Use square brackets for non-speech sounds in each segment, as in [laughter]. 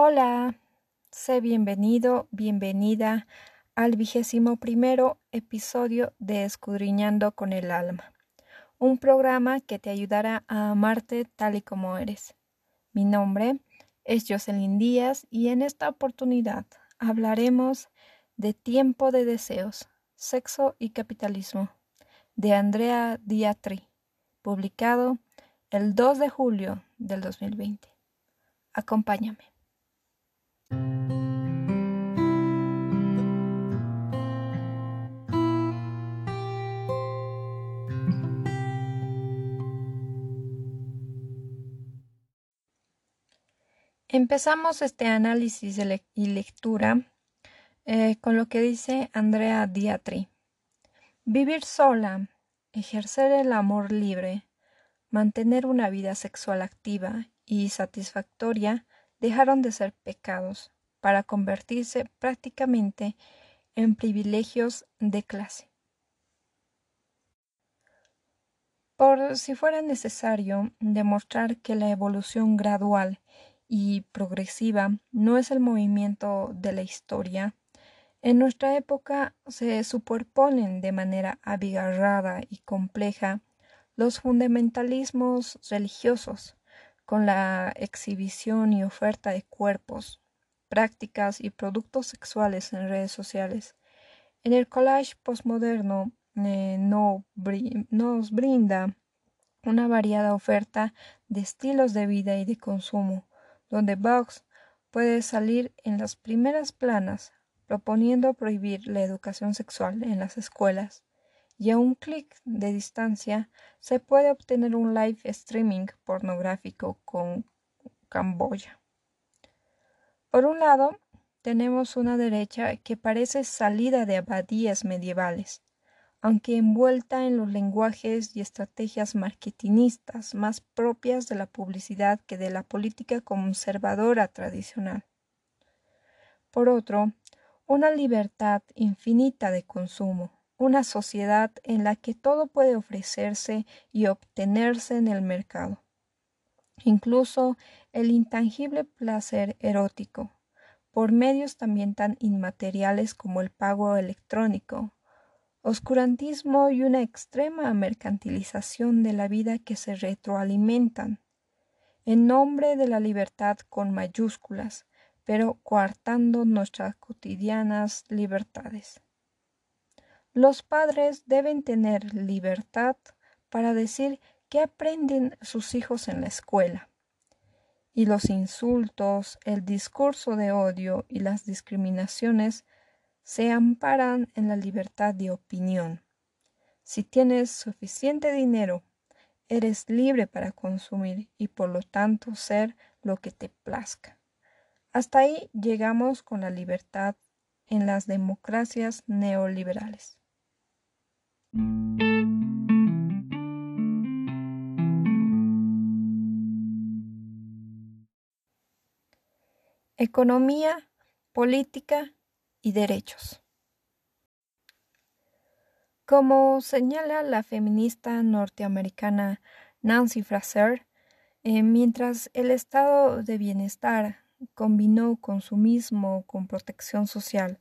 Hola, sé bienvenido, bienvenida al vigésimo primero episodio de Escudriñando con el Alma, un programa que te ayudará a amarte tal y como eres. Mi nombre es Jocelyn Díaz y en esta oportunidad hablaremos de Tiempo de Deseos, Sexo y Capitalismo, de Andrea Diatri, publicado el 2 de julio del 2020. Acompáñame. Empezamos este análisis y lectura eh, con lo que dice Andrea Diatri. Vivir sola, ejercer el amor libre, mantener una vida sexual activa y satisfactoria dejaron de ser pecados para convertirse prácticamente en privilegios de clase. Por si fuera necesario demostrar que la evolución gradual y progresiva no es el movimiento de la historia, en nuestra época se superponen de manera abigarrada y compleja los fundamentalismos religiosos, con la exhibición y oferta de cuerpos, prácticas y productos sexuales en redes sociales. En el collage postmoderno eh, no nos brinda una variada oferta de estilos de vida y de consumo, donde Vox puede salir en las primeras planas proponiendo prohibir la educación sexual en las escuelas y a un clic de distancia se puede obtener un live streaming pornográfico con Camboya. Por un lado, tenemos una derecha que parece salida de abadías medievales, aunque envuelta en los lenguajes y estrategias marketinistas más propias de la publicidad que de la política conservadora tradicional. Por otro, una libertad infinita de consumo, una sociedad en la que todo puede ofrecerse y obtenerse en el mercado, incluso el intangible placer erótico, por medios también tan inmateriales como el pago electrónico, oscurantismo y una extrema mercantilización de la vida que se retroalimentan, en nombre de la libertad con mayúsculas, pero coartando nuestras cotidianas libertades. Los padres deben tener libertad para decir qué aprenden sus hijos en la escuela. Y los insultos, el discurso de odio y las discriminaciones se amparan en la libertad de opinión. Si tienes suficiente dinero, eres libre para consumir y por lo tanto ser lo que te plazca. Hasta ahí llegamos con la libertad en las democracias neoliberales. Economía, política y derechos. Como señala la feminista norteamericana Nancy Fraser, eh, mientras el estado de bienestar combinó consumismo con protección social,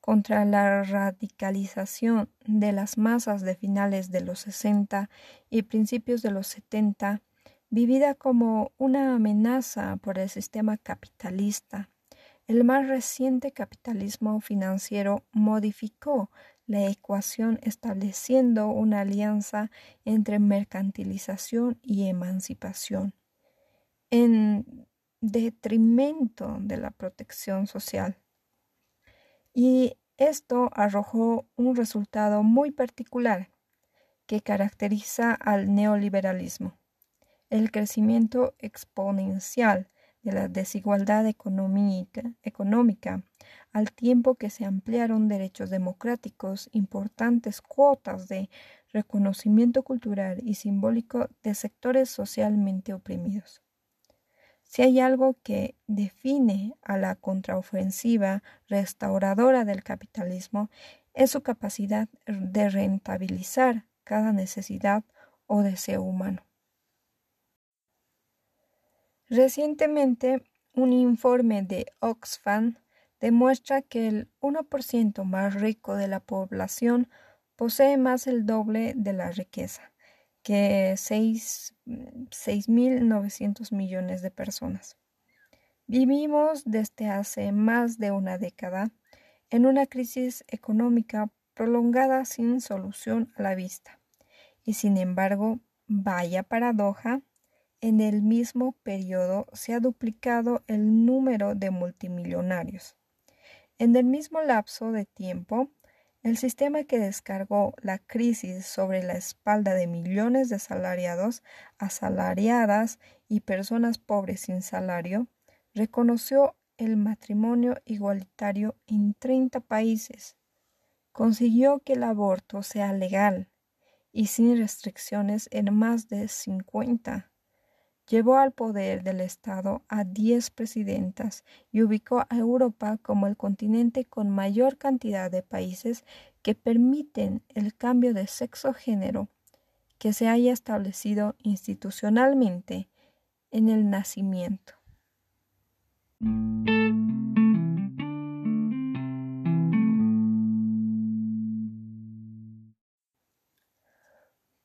contra la radicalización de las masas de finales de los 60 y principios de los 70, vivida como una amenaza por el sistema capitalista. El más reciente capitalismo financiero modificó la ecuación estableciendo una alianza entre mercantilización y emancipación, en detrimento de la protección social y esto arrojó un resultado muy particular que caracteriza al neoliberalismo, el crecimiento exponencial de la desigualdad económica, al tiempo que se ampliaron derechos democráticos, importantes cuotas de reconocimiento cultural y simbólico de sectores socialmente oprimidos. Si hay algo que define a la contraofensiva restauradora del capitalismo, es su capacidad de rentabilizar cada necesidad o deseo humano. Recientemente, un informe de Oxfam demuestra que el 1% más rico de la población posee más el doble de la riqueza que 6.900 millones de personas. Vivimos desde hace más de una década en una crisis económica prolongada sin solución a la vista. Y sin embargo, vaya paradoja, en el mismo periodo se ha duplicado el número de multimillonarios. En el mismo lapso de tiempo, el sistema que descargó la crisis sobre la espalda de millones de asalariados, asalariadas y personas pobres sin salario, reconoció el matrimonio igualitario en 30 países, consiguió que el aborto sea legal y sin restricciones en más de 50 llevó al poder del Estado a diez presidentas y ubicó a Europa como el continente con mayor cantidad de países que permiten el cambio de sexo-género que se haya establecido institucionalmente en el nacimiento.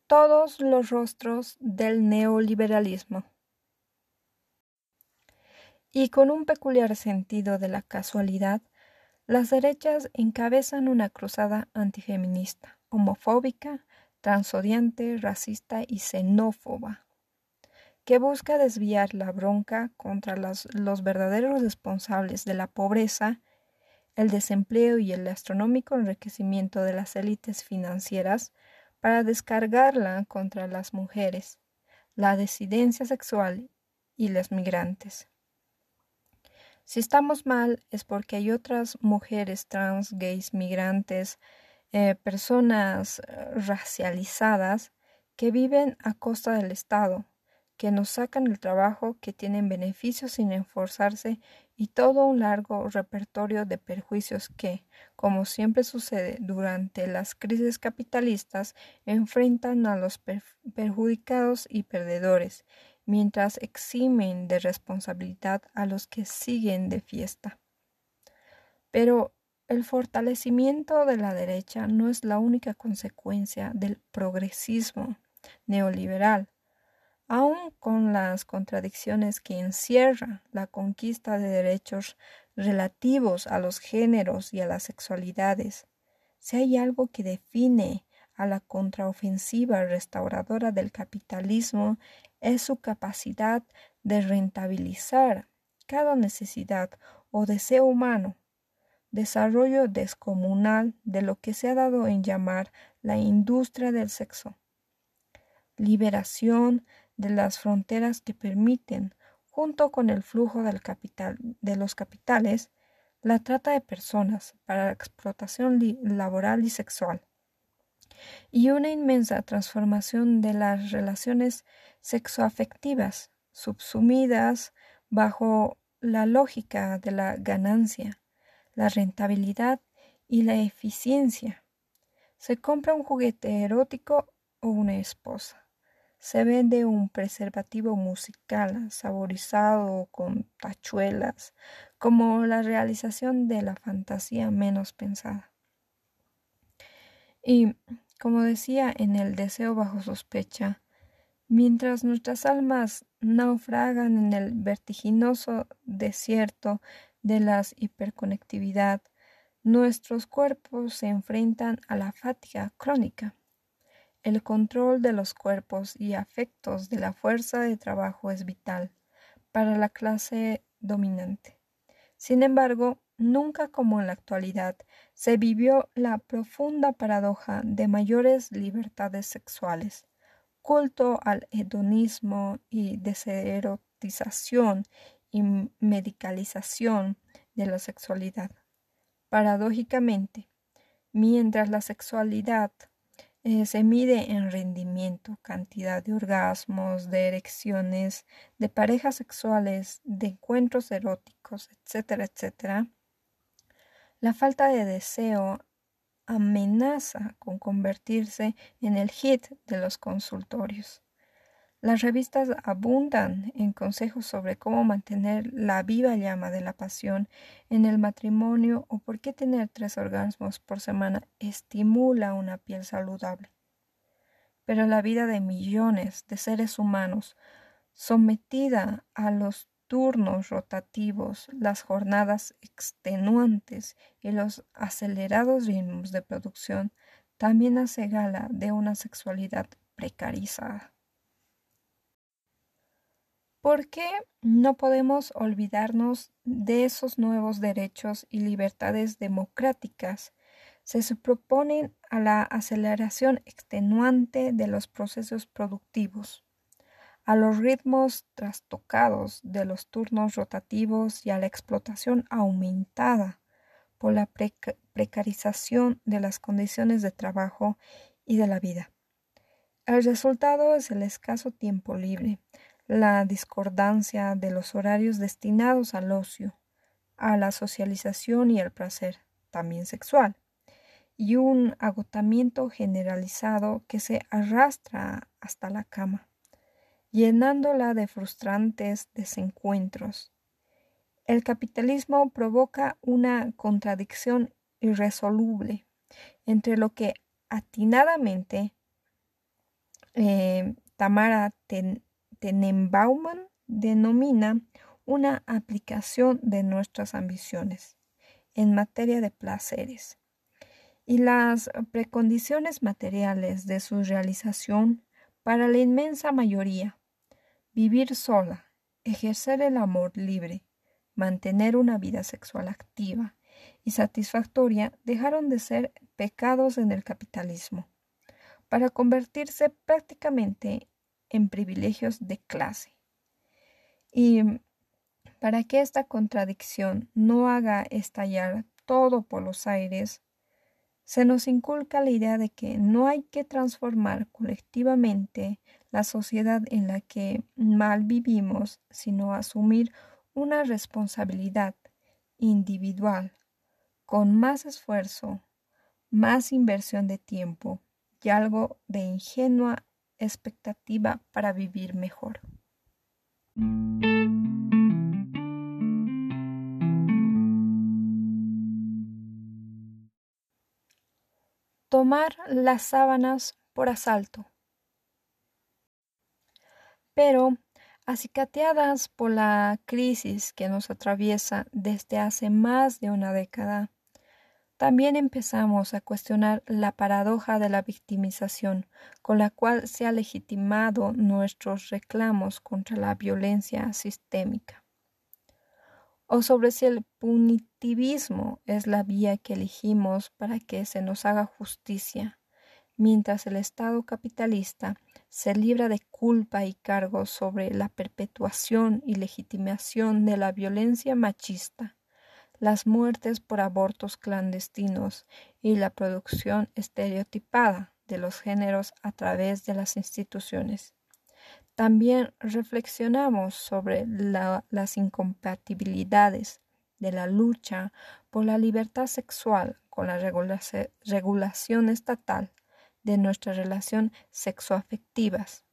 Todos los rostros del neoliberalismo y con un peculiar sentido de la casualidad, las derechas encabezan una cruzada antifeminista, homofóbica, transodiante, racista y xenófoba, que busca desviar la bronca contra los, verdaderos responsables de la pobreza, el desempleo y el astronómico enriquecimiento de las élites financieras para descargarla contra las mujeres, la disidencia sexual y los migrantes. Si estamos mal es porque hay otras mujeres trans, gays, migrantes, eh, personas eh, racializadas que viven a costa del Estado, que nos sacan el trabajo, que tienen beneficios sin esforzarse y todo un largo repertorio de perjuicios que, como siempre sucede durante las crisis capitalistas, enfrentan a los perjudicados y perdedores mientras eximen de responsabilidad a los que siguen de fiesta. Pero el fortalecimiento de la derecha no es la única consecuencia del progresismo neoliberal, aun con las contradicciones que encierra la conquista de derechos relativos a los géneros y a las sexualidades. Si hay algo que define a la contraofensiva restauradora del capitalismo es su capacidad de rentabilizar cada necesidad o deseo humano, desarrollo descomunal de lo que se ha dado en llamar la industria del sexo, liberación de las fronteras que permiten, junto con el flujo de los capitales, la trata de personas para la explotación laboral y sexual y una inmensa transformación de las relaciones sexoafectivas, subsumidas bajo la lógica de la ganancia, la rentabilidad y la eficiencia. Se compra un juguete erótico o una esposa. Se vende un preservativo musical saborizado con tachuelas, como la realización de la fantasía menos pensada. Y como decía en el deseo bajo sospecha, mientras nuestras almas naufragan en el vertiginoso desierto de la hiperconectividad, nuestros cuerpos se enfrentan a la fatiga crónica. El control de los cuerpos y afectos de la fuerza de trabajo es vital para la clase dominante. Sin embargo, Nunca como en la actualidad se vivió la profunda paradoja de mayores libertades sexuales, culto al hedonismo y deserotización y medicalización de la sexualidad. Paradójicamente, mientras la sexualidad eh, se mide en rendimiento, cantidad de orgasmos, de erecciones, de parejas sexuales, de encuentros eróticos, etcétera, etcétera, la falta de deseo amenaza con convertirse en el hit de los consultorios. Las revistas abundan en consejos sobre cómo mantener la viva llama de la pasión en el matrimonio o por qué tener tres orgasmos por semana estimula una piel saludable. Pero la vida de millones de seres humanos sometida a los turnos rotativos, las jornadas extenuantes y los acelerados ritmos de producción también hace gala de una sexualidad precarizada. ¿Por qué no podemos olvidarnos de esos nuevos derechos y libertades democráticas? Se proponen a la aceleración extenuante de los procesos productivos, a los ritmos trastocados de los turnos rotativos y a la explotación aumentada por la precarización de las condiciones de trabajo y de la vida. El resultado es el escaso tiempo libre, la discordancia de los horarios destinados al ocio, a la socialización y al placer, también sexual, y un agotamiento generalizado que se arrastra hasta la cama, llenándola de frustrantes desencuentros. El capitalismo provoca una contradicción irresoluble entre lo que atinadamente eh, Tamara Tenenbaum denomina una aplicación de nuestras ambiciones en materia de placeres y las precondiciones materiales de su realización para la inmensa mayoría. Vivir sola, ejercer el amor libre, mantener una vida sexual activa y satisfactoria dejaron de ser pecados en el capitalismo, para convertirse prácticamente en privilegios de clase. Y para que esta contradicción no haga estallar todo por los aires, se nos inculca la idea de que no hay que transformar colectivamente la sociedad en la que mal vivimos, sino asumir una responsabilidad individual con más esfuerzo, más inversión de tiempo y algo de ingenua expectativa para vivir mejor. Tomar las sábanas por asalto. Pero, acicateadas por la crisis que nos atraviesa desde hace más de una década, también empezamos a cuestionar la paradoja de la victimización con la cual se ha legitimado nuestros reclamos contra la violencia sistémica. O sobre si el punitivismo es la vía que elegimos para que se nos haga justicia, mientras el Estado capitalista se libra de culpa y cargos sobre la perpetuación y legitimación de la violencia machista las muertes por abortos clandestinos y la producción estereotipada de los géneros a través de las instituciones. También reflexionamos sobre las incompatibilidades de la lucha por la libertad sexual con la regulación estatal de nuestra relación sexoafectivas.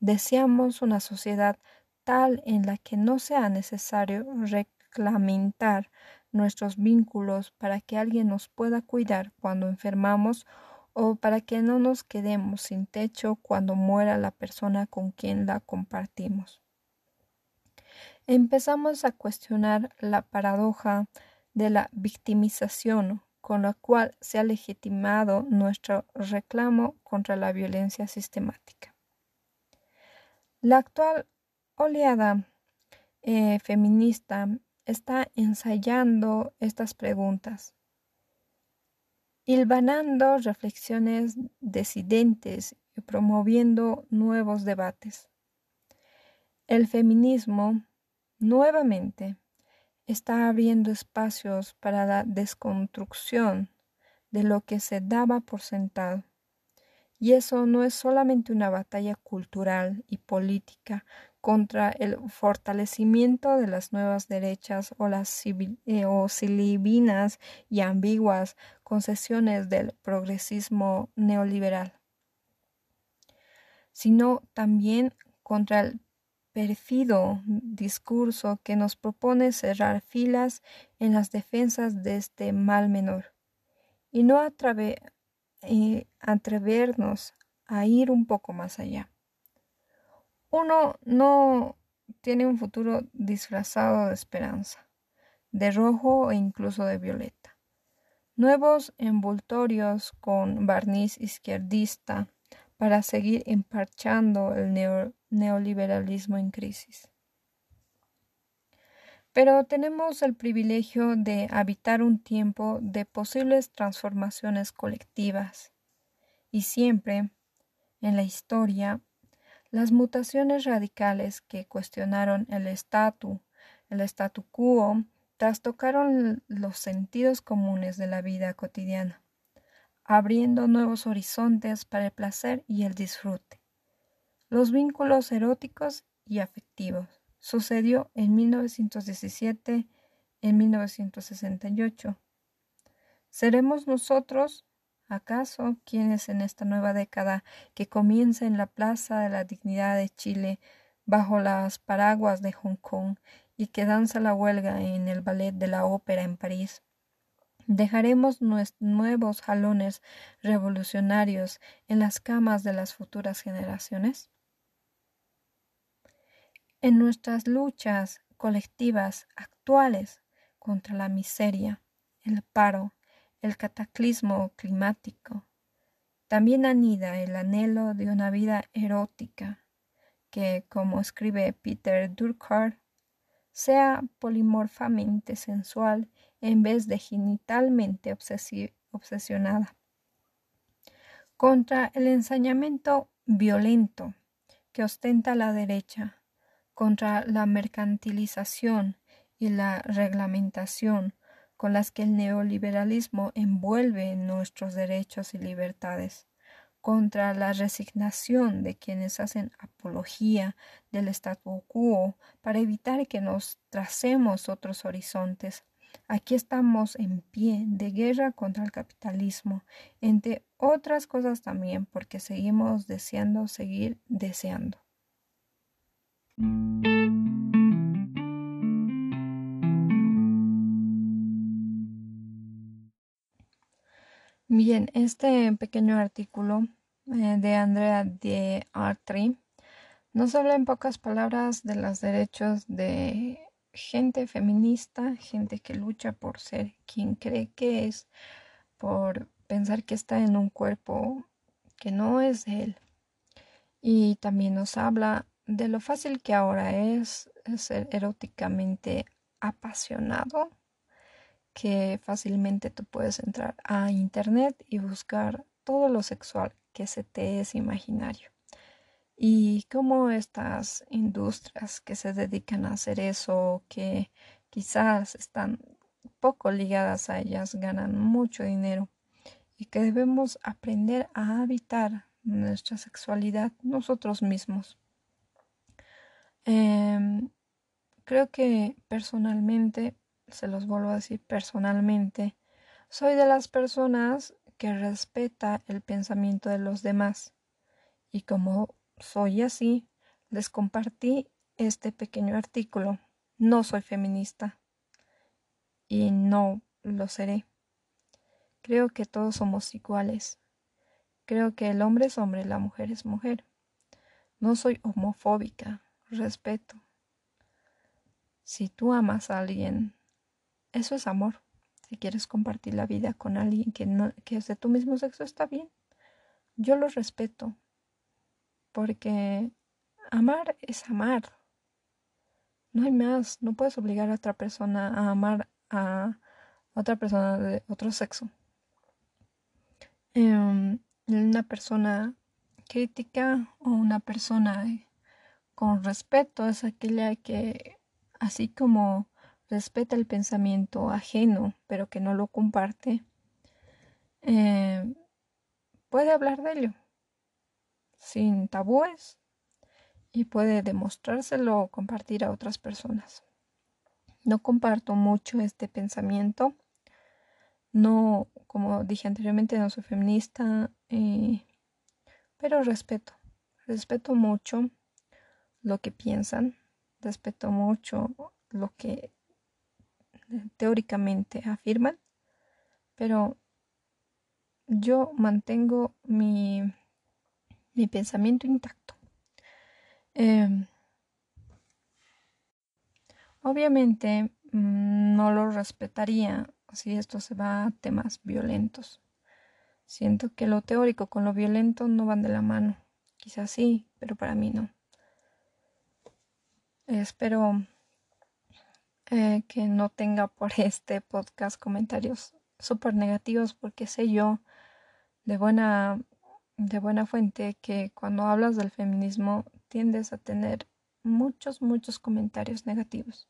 Deseamos una sociedad tal en la que no sea necesario lamentar nuestros vínculos para que alguien nos pueda cuidar cuando enfermamos o para que no nos quedemos sin techo cuando muera la persona con quien la compartimos. Empezamos a cuestionar la paradoja de la victimización con la cual se ha legitimado nuestro reclamo contra la violencia sistemática. La actual oleada eh, feminista está ensayando estas preguntas, hilvanando reflexiones decidentes y promoviendo nuevos debates. El feminismo, nuevamente, está abriendo espacios para la desconstrucción de lo que se daba por sentado. Y eso no es solamente una batalla cultural y política contra el fortalecimiento de las nuevas derechas o las eh, silibinas y ambiguas concesiones del progresismo neoliberal, sino también contra el perfido discurso que nos propone cerrar filas en las defensas de este mal menor y no eh, atrevernos a ir un poco más allá. Uno no tiene un futuro disfrazado de esperanza, de rojo e incluso de violeta. Nuevos envoltorios con barniz izquierdista para seguir emparchando el neoliberalismo en crisis. Pero tenemos el privilegio de habitar un tiempo de posibles transformaciones colectivas y siempre en la historia las mutaciones radicales que cuestionaron el statu, el statu quo, trastocaron los sentidos comunes de la vida cotidiana, abriendo nuevos horizontes para el placer y el disfrute, los vínculos eróticos y afectivos. Sucedió en 1917, en 1968. ¿Seremos nosotros ¿Acaso quienes en esta nueva década que comienza en la Plaza de la Dignidad de Chile, bajo las paraguas de Hong Kong y que danza la huelga en el ballet de la ópera en París, dejaremos nuevos jalones revolucionarios en las camas de las futuras generaciones? En nuestras luchas colectivas actuales contra la miseria, el paro, el cataclismo climático. También anida el anhelo de una vida erótica que, como escribe Peter Durkheim, sea polimorfamente sensual en vez de genitalmente obsesionada. Contra el ensañamiento violento que ostenta la derecha, contra la mercantilización y la reglamentación con las que el neoliberalismo envuelve nuestros derechos y libertades, contra la resignación de quienes hacen apología del statu quo para evitar que nos tracemos otros horizontes. Aquí estamos en pie de guerra contra el capitalismo, entre otras cosas también porque seguimos deseando seguir deseando. Bien, este pequeño artículo eh, de Andrea de Artri nos habla en pocas palabras de los derechos de gente feminista, gente que lucha por ser quien cree que es, por pensar que está en un cuerpo que no es de él. Y también nos habla de lo fácil que ahora es ser eróticamente apasionado que fácilmente tú puedes entrar a internet y buscar todo lo sexual que se te es imaginario. Y cómo estas industrias que se dedican a hacer eso, que quizás están poco ligadas a ellas, ganan mucho dinero y que debemos aprender a habitar nuestra sexualidad nosotros mismos. Em, creo que personalmente se los vuelvo a decir personalmente, soy de las personas que respeta el pensamiento de los demás. Y como soy así, les compartí este pequeño artículo. No soy feminista y no lo seré. Creo que todos somos iguales. Creo que el hombre es hombre, la mujer es mujer. No soy homofóbica, respeto. Si tú amas a alguien eso es amor. Si quieres compartir la vida con alguien que, no, que es de tu mismo sexo, está bien. Yo lo respeto. Porque amar es amar. No hay más. No puedes obligar a otra persona a amar a otra persona de otro sexo. Em, una persona crítica o una persona con respeto es aquella que, así como respeta el pensamiento ajeno, pero que no lo comparte, eh, puede hablar de ello sin tabúes y puede demostrárselo o compartir a otras personas. No comparto mucho este pensamiento. No, como dije anteriormente, no soy feminista, eh, pero respeto, respeto mucho lo que piensan, respeto mucho lo que teóricamente afirman, pero yo mantengo mi, mi pensamiento intacto. Em, obviamente mm, no lo respetaría si esto se va a temas violentos. Siento que lo teórico con lo violento no van de la mano. Quizás sí, pero para mí no. Espero eh, que no tenga por [laughs] este podcast comentarios súper negativos porque sé yo de buena, de buena fuente que cuando hablas del feminismo tiendes a tener muchos, muchos comentarios negativos.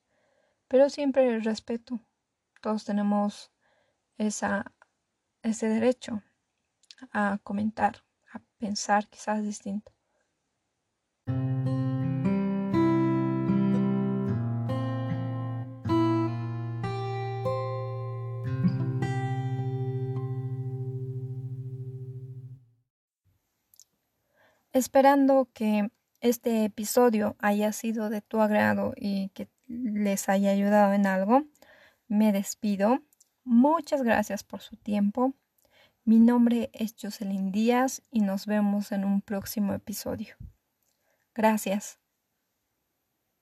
Pero siempre respeto. Todos tenemos esa, ese derecho a comentar, a pensar quizás distinto. Esperando que este episodio haya sido de tu agrado y que les haya ayudado en algo, me despido. Muchas gracias por su tiempo. Mi nombre es Jocelyn Díaz y nos vemos en un próximo episodio. Gracias.